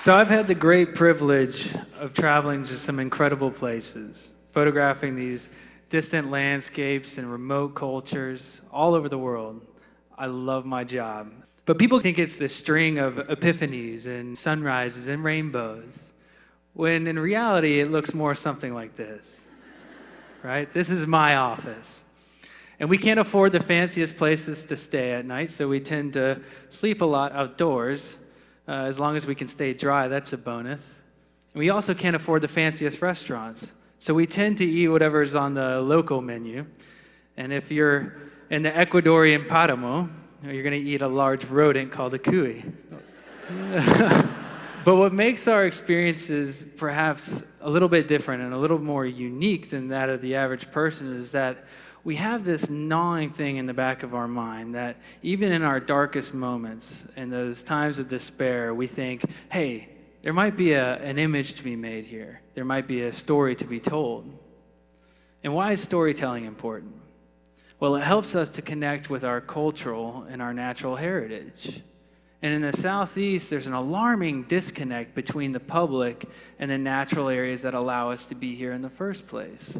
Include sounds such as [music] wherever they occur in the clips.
So I've had the great privilege of traveling to some incredible places, photographing these distant landscapes and remote cultures all over the world. I love my job. But people think it's this string of epiphanies and sunrises and rainbows, when in reality it looks more something like this. Right? This is my office. And we can't afford the fanciest places to stay at night, so we tend to sleep a lot outdoors uh, as long as we can stay dry, that's a bonus. We also can't afford the fanciest restaurants. So we tend to eat whatever's on the local menu. And if you're in the Ecuadorian Paramo, you're going to eat a large rodent called a cuy. [laughs] but what makes our experiences perhaps a little bit different and a little more unique than that of the average person is that we have this gnawing thing in the back of our mind that even in our darkest moments, in those times of despair, we think, hey, there might be a, an image to be made here. There might be a story to be told. And why is storytelling important? Well, it helps us to connect with our cultural and our natural heritage. And in the Southeast, there's an alarming disconnect between the public and the natural areas that allow us to be here in the first place.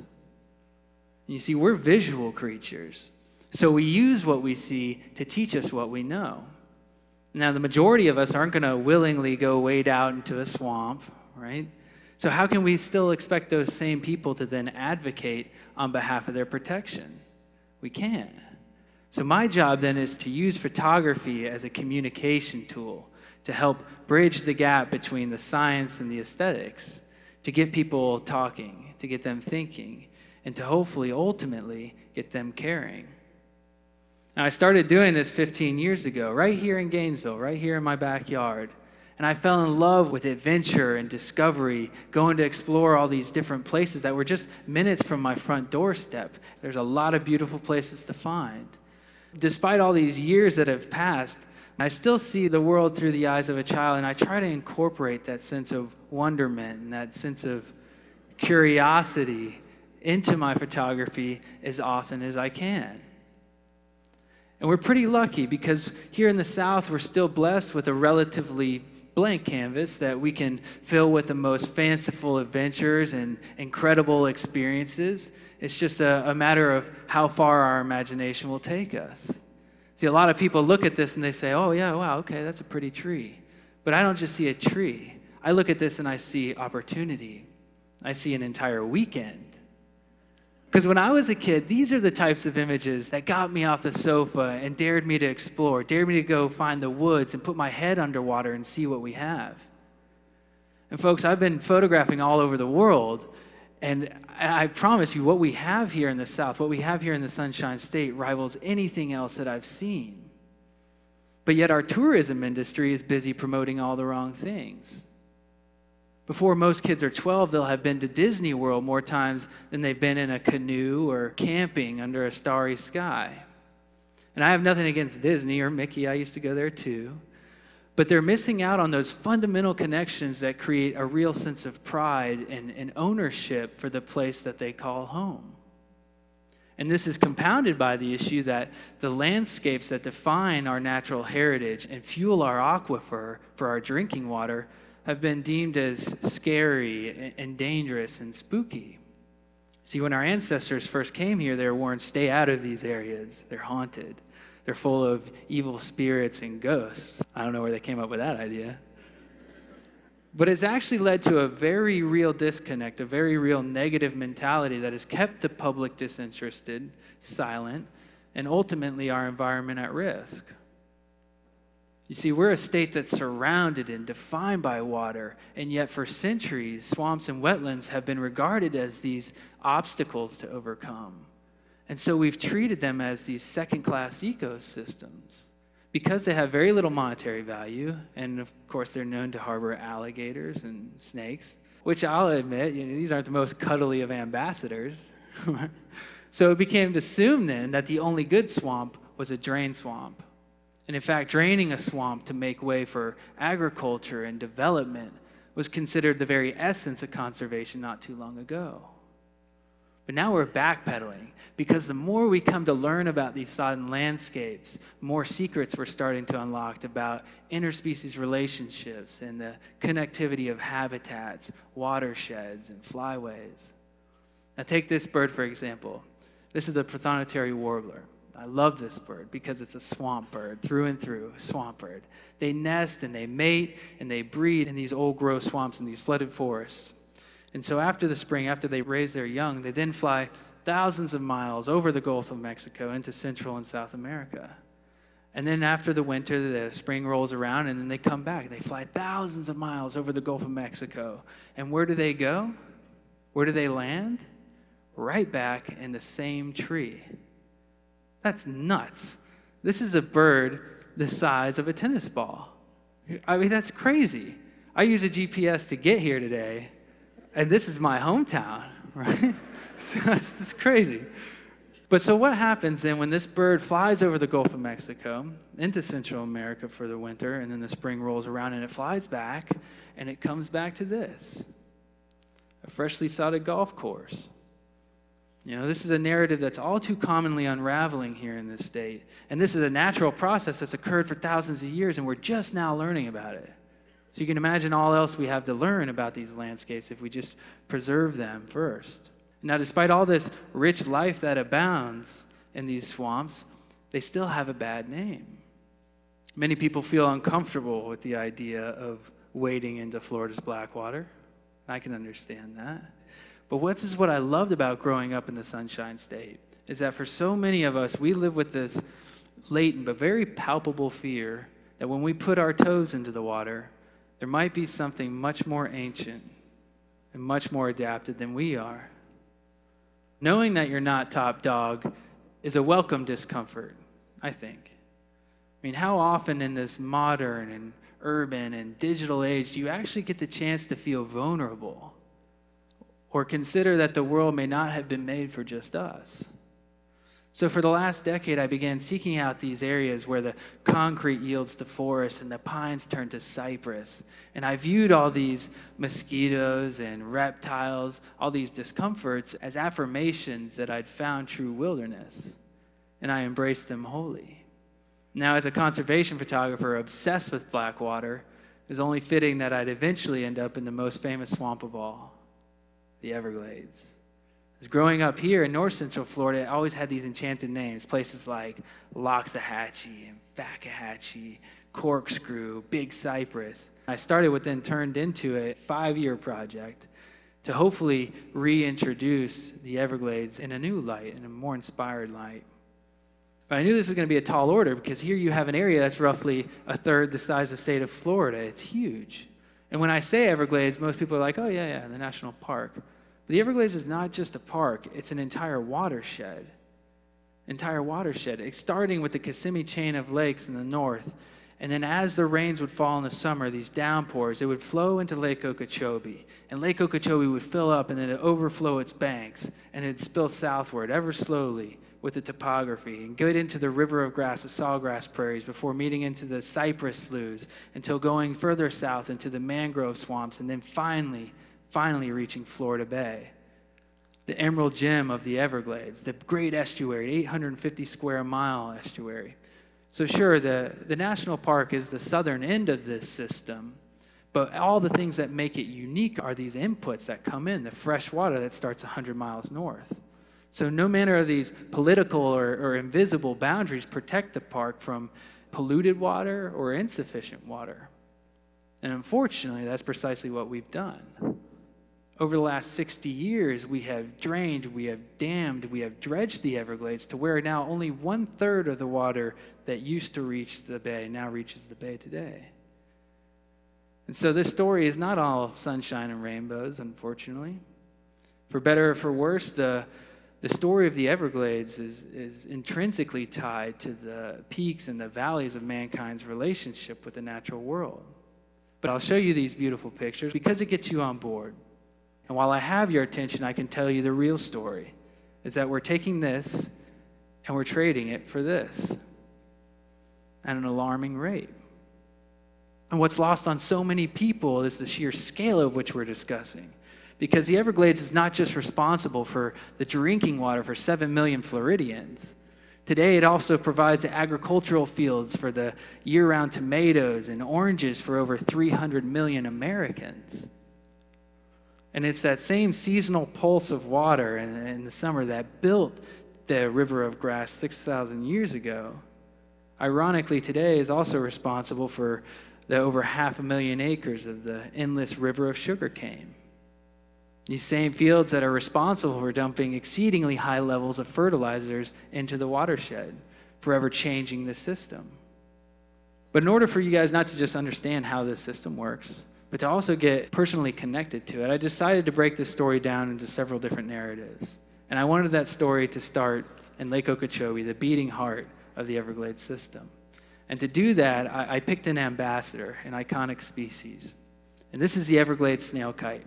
You see, we're visual creatures. So we use what we see to teach us what we know. Now, the majority of us aren't going to willingly go wade out into a swamp, right? So, how can we still expect those same people to then advocate on behalf of their protection? We can't. So, my job then is to use photography as a communication tool to help bridge the gap between the science and the aesthetics, to get people talking, to get them thinking, and to hopefully ultimately get them caring. Now, I started doing this 15 years ago, right here in Gainesville, right here in my backyard. And I fell in love with adventure and discovery, going to explore all these different places that were just minutes from my front doorstep. There's a lot of beautiful places to find. Despite all these years that have passed, I still see the world through the eyes of a child, and I try to incorporate that sense of wonderment and that sense of curiosity into my photography as often as I can. And we're pretty lucky because here in the South, we're still blessed with a relatively blank canvas that we can fill with the most fanciful adventures and incredible experiences. It's just a, a, matter of how far our imagination will take us. See, a lot of people look at this and they say, oh, yeah, wow, okay, that's a pretty tree. But I don't just see a tree. I look at this and I see opportunity. I see an entire weekend. Because when I was a kid, these are the types of images that got me off the sofa and dared me to explore, dared me to go find the woods and put my head underwater and see what we have. And folks, I've been photographing all over the world, and I promise you, what we have here in the South, what we have here in the Sunshine State, rivals anything else that I've seen. But yet, our tourism industry is busy promoting all the wrong things. Before most kids are 12, they'll have been to Disney World more times than they've been in a canoe or camping under a starry sky. And I have nothing against Disney or Mickey, I used to go there too. But they're missing out on those fundamental connections that create a real sense of pride and, and ownership for the place that they call home. And this is compounded by the issue that the landscapes that define our natural heritage and fuel our aquifer for our drinking water have been deemed as scary and dangerous and spooky. See, when our ancestors first came here, they were warned stay out of these areas. They're haunted, they're full of evil spirits and ghosts. I don't know where they came up with that idea. But it's actually led to a very real disconnect, a very real negative mentality that has kept the public disinterested, silent, and ultimately our environment at risk. You see, we're a state that's surrounded and defined by water, and yet for centuries, swamps and wetlands have been regarded as these obstacles to overcome. And so we've treated them as these second class ecosystems because they have very little monetary value, and of course, they're known to harbor alligators and snakes, which I'll admit, you know, these aren't the most cuddly of ambassadors. [laughs] so it became assumed then that the only good swamp was a drain swamp and in fact, draining a swamp to make way for agriculture and development was considered the very essence of conservation not too long ago. But now we're backpedaling because the more we come to learn about these sodden landscapes, more secrets we're starting to unlock about interspecies relationships and the connectivity of habitats, watersheds, and flyways. Now, take this bird for example. This is the prothonotary warbler. I love this bird because it's a swamp bird through and through, swamp bird. They nest and they mate and they breed in these old growth swamps and these flooded forests. And so after the spring, after they raise their young, they then fly thousands of miles over the Gulf of Mexico into Central and South America. And then after the winter, the spring rolls around and then they come back. They fly thousands of miles over the Gulf of Mexico. And where do they go? Where do they land? Right back in the same tree. That's nuts. This is a bird the size of a tennis ball. I mean, that's crazy. I use a GPS to get here today, and this is my hometown, [laughs] right? so that's, that's crazy. But so what happens then when this bird flies over the Gulf of Mexico into Central America for the winter, and then the spring rolls around and it flies back, and it comes back to this a freshly sodded golf course. You know, this is a narrative that's all too commonly unraveling here in this state. And this is a natural process that's occurred for thousands of years, and we're just now learning about it. So you can imagine all else we have to learn about these landscapes if we just preserve them first. Now, despite all this rich life that abounds in these swamps, they still have a bad name. Many people feel uncomfortable with the idea of wading into Florida's Blackwater. I can understand that. But what is what I loved about growing up in the Sunshine State is that for so many of us, we live with this latent but very palpable fear that when we put our toes into the water, there might be something much more ancient and much more adapted than we are. Knowing that you're not top dog is a welcome discomfort, I think. I mean, how often in this modern and urban and digital age do you actually get the chance to feel vulnerable or consider that the world may not have been made for just us? So, for the last decade, I began seeking out these areas where the concrete yields to forest and the pines turn to cypress. And I viewed all these mosquitoes and reptiles, all these discomforts, as affirmations that I'd found true wilderness. And I embraced them wholly. Now, as a conservation photographer obsessed with Blackwater, it was only fitting that I'd eventually end up in the most famous swamp of all the Everglades growing up here in north central Florida, I always had these enchanted names. Places like Loxahatchee and Fakahatchee, Corkscrew, Big Cypress. I started what then turned into a five year project to hopefully reintroduce the Everglades in a new light, in a more inspired light. But I knew this was going to be a tall order because here you have an area that's roughly a third the size of the state of Florida. It's huge. And when I say Everglades, most people are like, oh, yeah, yeah, the national park. But the Everglades is not just a park, it's an entire watershed. Entire watershed, starting with the Kissimmee chain of lakes in the north. And then, as the rains would fall in the summer, these downpours, it would flow into Lake Okeechobee. And Lake Okeechobee would fill up and then it'd overflow its banks. And it'd spill southward ever slowly with the topography and get into the river of grass, the sawgrass prairies, before meeting into the cypress sloughs until going further south into the mangrove swamps. And then finally, finally reaching Florida Bay. The emerald gem of the Everglades, the great estuary, 850 square mile estuary. So, sure, the, the national park is the southern end of this system, but all the things that make it unique are these inputs that come in, the fresh water that starts 100 miles north. So, no manner of these political or, or invisible boundaries protect the park from polluted water or insufficient water. And unfortunately, that's precisely what we've done over the last 60 years, we have drained, we have dammed, we have dredged the Everglades to where now only one third of the water that used to reach the bay now reaches the bay today. And so this story is not all sunshine and rainbows, unfortunately. For better or for worse, the, the story of the Everglades is, is intrinsically tied to the peaks and the valleys of mankind's relationship with the natural world. But I'll show you these beautiful pictures because it gets you on board. And while I have your attention, I can tell you the real story is that we're taking this and we're trading it for this at an alarming rate. And what's lost on so many people is the sheer scale of which we're discussing. because the Everglades is not just responsible for the drinking water for 7 million Floridians. Today, it also provides agricultural fields for the year round tomatoes and oranges for over 300 million Americans. And it's that same seasonal pulse of water in, in the summer that built the river of grass 6,000 years ago. Ironically, today is also responsible for the over half a million acres of the endless river of sugarcane. These same fields that are responsible for dumping exceedingly high levels of fertilizers into the watershed, forever changing the system. But in order for you guys not to just understand how this system works, but to also get personally connected to it, I decided to break this story down into several different narratives. And I wanted that story to start in Lake Okeechobee, the beating heart of the Everglades system. And to do that, I, I picked an ambassador, an iconic species. And this is the Everglades snail kite.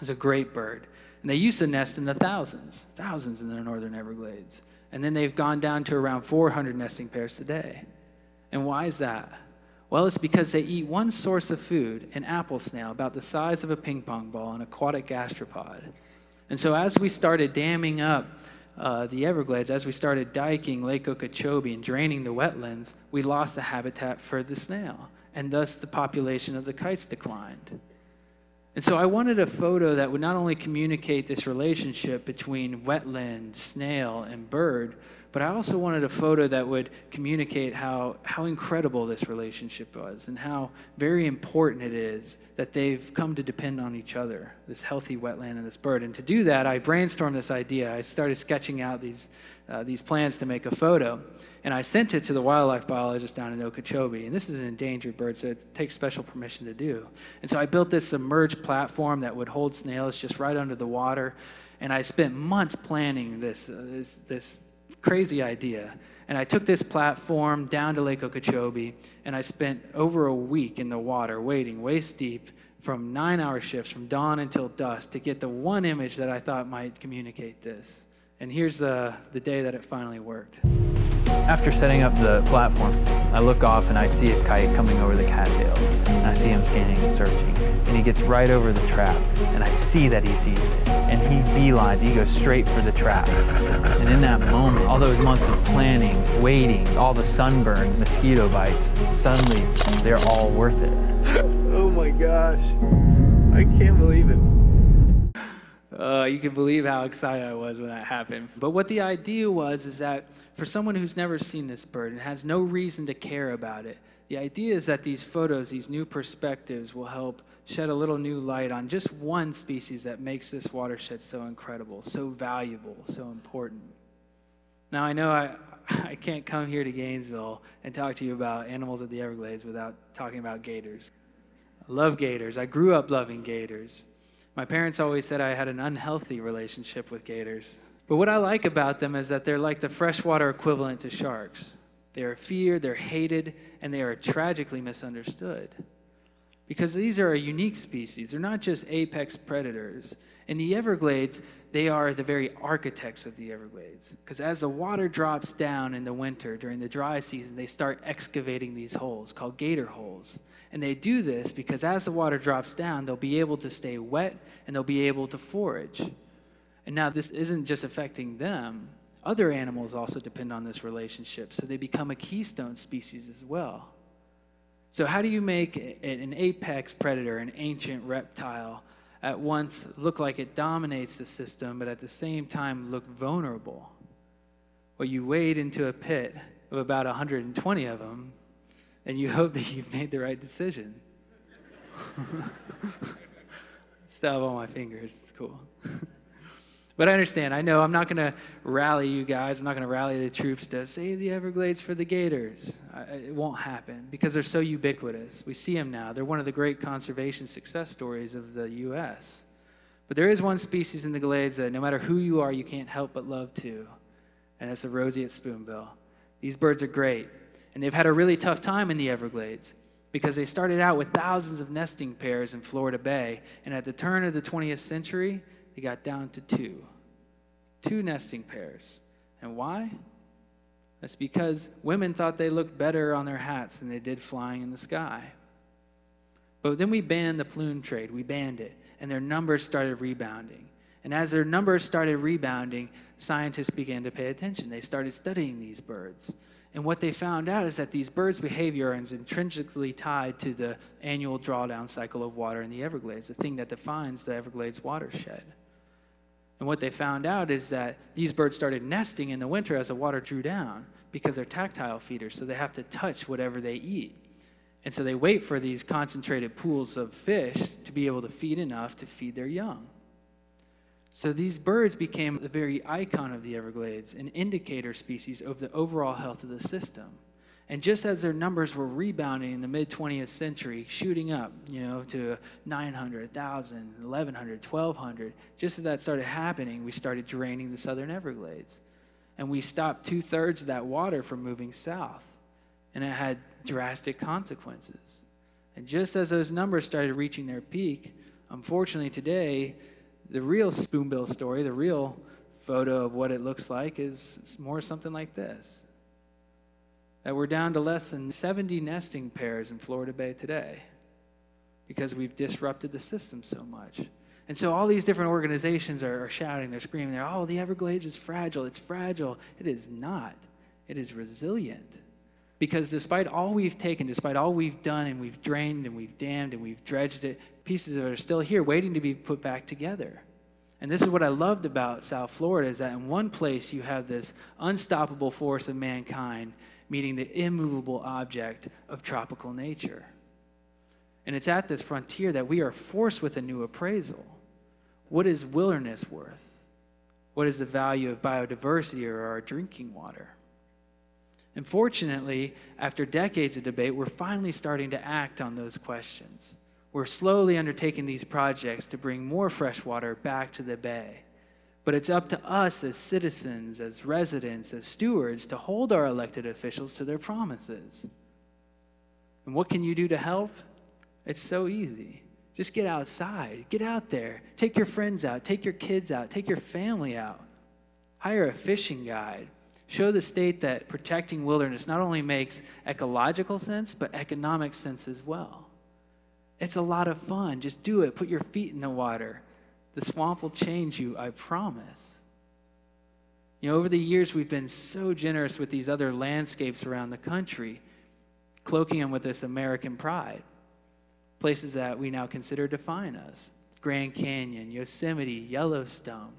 It's a great bird. And they used to nest in the thousands, thousands in the northern Everglades. And then they've gone down to around 400 nesting pairs today. And why is that? Well, it's because they eat one source of food, an apple snail, about the size of a ping pong ball, an aquatic gastropod. And so, as we started damming up uh, the Everglades, as we started diking Lake Okeechobee and draining the wetlands, we lost the habitat for the snail, and thus the population of the kites declined. And so I wanted a photo that would not only communicate this relationship between wetland, snail, and bird, but I also wanted a photo that would communicate how, how incredible this relationship was and how very important it is that they've come to depend on each other, this healthy wetland and this bird. And to do that, I brainstormed this idea. I started sketching out these, uh, these plans to make a photo. And I sent it to the wildlife biologist down in Okeechobee. And this is an endangered bird, so it takes special permission to do. And so I built this submerged platform that would hold snails just right under the water. And I spent months planning this, uh, this, this crazy idea. And I took this platform down to Lake Okeechobee, and I spent over a week in the water waiting waist deep from nine hour shifts from dawn until dusk to get the one image that I thought might communicate this. And here's the, the day that it finally worked. After setting up the platform, I look off and I see a kite coming over the cattails. And I see him scanning and searching. And he gets right over the trap. And I see that he's eating it. And he beelines, he goes straight for the trap. And in that moment, all those months of planning, waiting, all the sunburn, mosquito bites, suddenly they're all worth it. [laughs] oh my gosh. I can't believe it. Uh, you can believe how excited I was when that happened. But what the idea was is that for someone who's never seen this bird and has no reason to care about it, the idea is that these photos, these new perspectives, will help shed a little new light on just one species that makes this watershed so incredible, so valuable, so important. Now, I know I, [laughs] I can't come here to Gainesville and talk to you about animals of the Everglades without talking about gators. I love gators. I grew up loving gators. My parents always said I had an unhealthy relationship with gators. But what I like about them is that they're like the freshwater equivalent to sharks. They are feared, they're hated, and they are tragically misunderstood. Because these are a unique species. They're not just apex predators. In the Everglades, they are the very architects of the Everglades. Because as the water drops down in the winter during the dry season, they start excavating these holes called gator holes. And they do this because as the water drops down, they'll be able to stay wet and they'll be able to forage. And now this isn't just affecting them, other animals also depend on this relationship, so they become a keystone species as well. So, how do you make an apex predator, an ancient reptile, at once look like it dominates the system, but at the same time look vulnerable? Well, you wade into a pit of about 120 of them, and you [laughs] hope that you've made the right decision. [laughs] Still have all my fingers, it's cool. [laughs] But I understand. I know I'm not going to rally you guys. I'm not going to rally the troops to save the Everglades for the Gators. It won't happen because they're so ubiquitous. We see them now. They're one of the great conservation success stories of the U.S. But there is one species in the Glades that no matter who you are, you can't help but love to, and that's the roseate spoonbill. These birds are great, and they've had a really tough time in the Everglades because they started out with thousands of nesting pairs in Florida Bay, and at the turn of the 20th century, they got down to two. Two nesting pairs. And why? That's because women thought they looked better on their hats than they did flying in the sky. But then we banned the plume trade. We banned it. and their numbers started rebounding. And as their numbers started rebounding, scientists began to pay attention. They started studying these birds. And what they found out is that these birds' behavior is intrinsically tied to the annual drawdown cycle of water in the Everglades, the thing that defines the Everglades watershed. And what they found out is that these birds started nesting in the winter as the water drew down because they're tactile feeders, so they have to touch whatever they eat. And so they wait for these concentrated pools of fish to be able to feed enough to feed their young. So these birds became the very icon of the Everglades, an indicator species of the overall health of the system. And just as their numbers were rebounding in the mid 20th century, shooting up, you know, to 900, 1,000, 1,100, 1,200, just as that started happening, we started draining the southern Everglades. And we stopped two thirds of that water from moving south. And it had drastic consequences. And just as those numbers started reaching their peak, unfortunately today, the real spoonbill story, the real photo of what it looks like, is more something like this. That we're down to less than 70 nesting pairs in Florida Bay today because we've disrupted the system so much. And so all these different organizations are, are shouting, they're screaming, they're, oh, the Everglades is fragile. It's fragile. It is not. It is resilient. Because despite all we've taken, despite all we've done, and we've drained and we've dammed and we've dredged it, pieces of it are still here waiting to be put back together. And this is what I loved about South Florida is that in one place you have this unstoppable force of mankind meeting the immovable object of tropical nature. And it's at this frontier that we are forced with a new appraisal. What is wilderness worth? What is the value of biodiversity or our drinking water? Unfortunately, after decades of debate, we're finally starting to act on those questions. We're slowly undertaking these projects to bring more fresh water back to the bay. But it's up to us as citizens, as residents, as stewards to hold our elected officials to their promises. And what can you do to help? It's so easy. Just get outside, get out there, take your friends out, take your kids out, take your family out. Hire a fishing guide. Show the state that protecting wilderness not only makes ecological sense, but economic sense as well. It's a lot of fun. Just do it. Put your feet in the water. The swamp will change you, I promise. You know, over the years, we've been so generous with these other landscapes around the country, cloaking them with this American pride. Places that we now consider define us Grand Canyon, Yosemite, Yellowstone.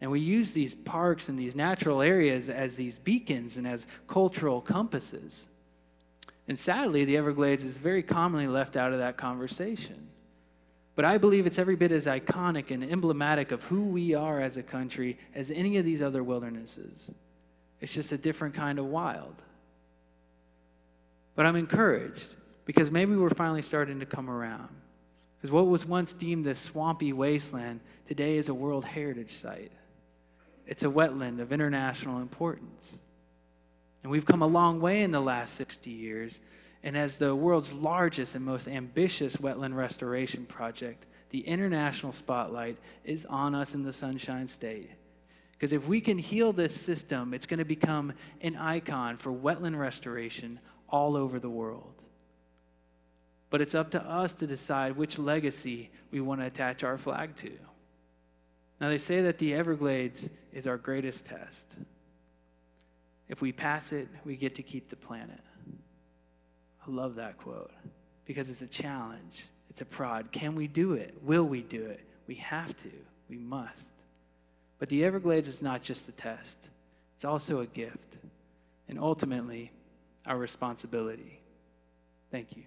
And we use these parks and these natural areas as these beacons and as cultural compasses. And sadly, the Everglades is very commonly left out of that conversation. But I believe it's every bit as iconic and emblematic of who we are as a country as any of these other wildernesses. It's just a different kind of wild. But I'm encouraged because maybe we're finally starting to come around. Because what was once deemed this swampy wasteland today is a World Heritage Site. It's a wetland of international importance. And we've come a long way in the last 60 years. And as the world's largest and most ambitious wetland restoration project, the international spotlight is on us in the Sunshine State. Because if we can heal this system, it's going to become an icon for wetland restoration all over the world. But it's up to us to decide which legacy we want to attach our flag to. Now, they say that the Everglades is our greatest test. If we pass it, we get to keep the planet. I love that quote because it's a challenge, it's a prod. Can we do it? Will we do it? We have to, we must. But the Everglades is not just a test, it's also a gift, and ultimately, our responsibility. Thank you.